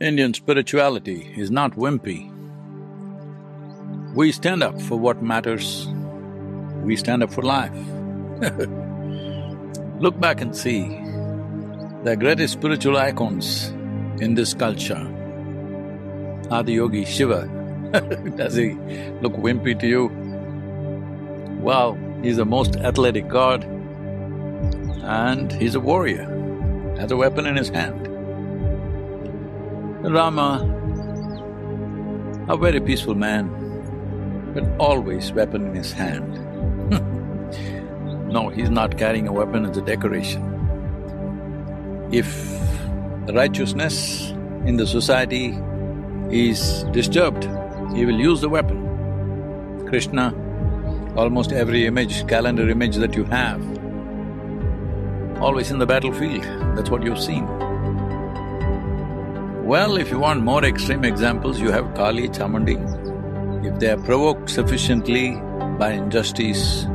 Indian spirituality is not wimpy. We stand up for what matters, we stand up for life. Look back and see the greatest spiritual icons in this culture. Adiyogi Shiva, does he look wimpy to you? Well, he's the most athletic god and he's a warrior, has a weapon in his hand. Rama, a very peaceful man, but always weapon in his hand. no, he's not carrying a weapon as a decoration. If righteousness in the society is disturbed, he will use the weapon. Krishna, almost every image, calendar image that you have, always in the battlefield, that's what you've seen. Well, if you want more extreme examples, you have Kali, Chamundi. If they are provoked sufficiently by injustice,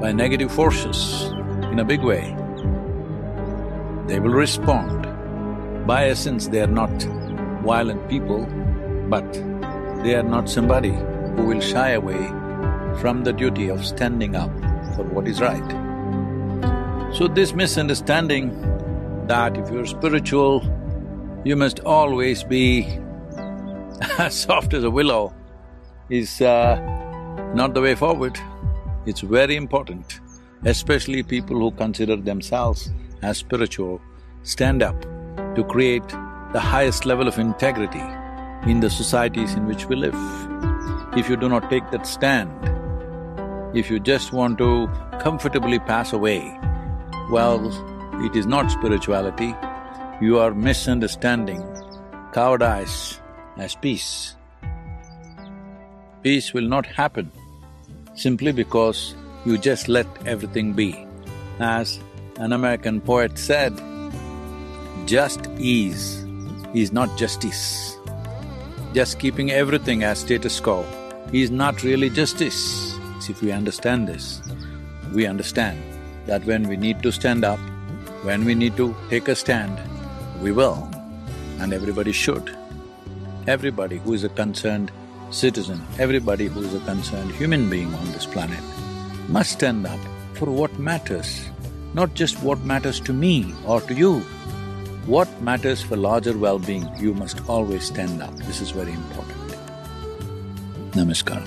by negative forces in a big way, they will respond. By essence, they are not violent people, but they are not somebody who will shy away from the duty of standing up for what is right. So this misunderstanding that if you're spiritual, you must always be as soft as a willow is uh, not the way forward. It's very important, especially people who consider themselves as spiritual, stand up to create the highest level of integrity in the societies in which we live. If you do not take that stand, if you just want to comfortably pass away, well, it is not spirituality, you are misunderstanding cowardice as peace. Peace will not happen simply because you just let everything be. As an American poet said, just ease is not justice. Just keeping everything as status quo is not really justice. If we understand this, we understand that when we need to stand up, when we need to take a stand, we will, and everybody should. Everybody who is a concerned citizen, everybody who is a concerned human being on this planet must stand up for what matters, not just what matters to me or to you. What matters for larger well-being, you must always stand up. This is very important. Namaskar.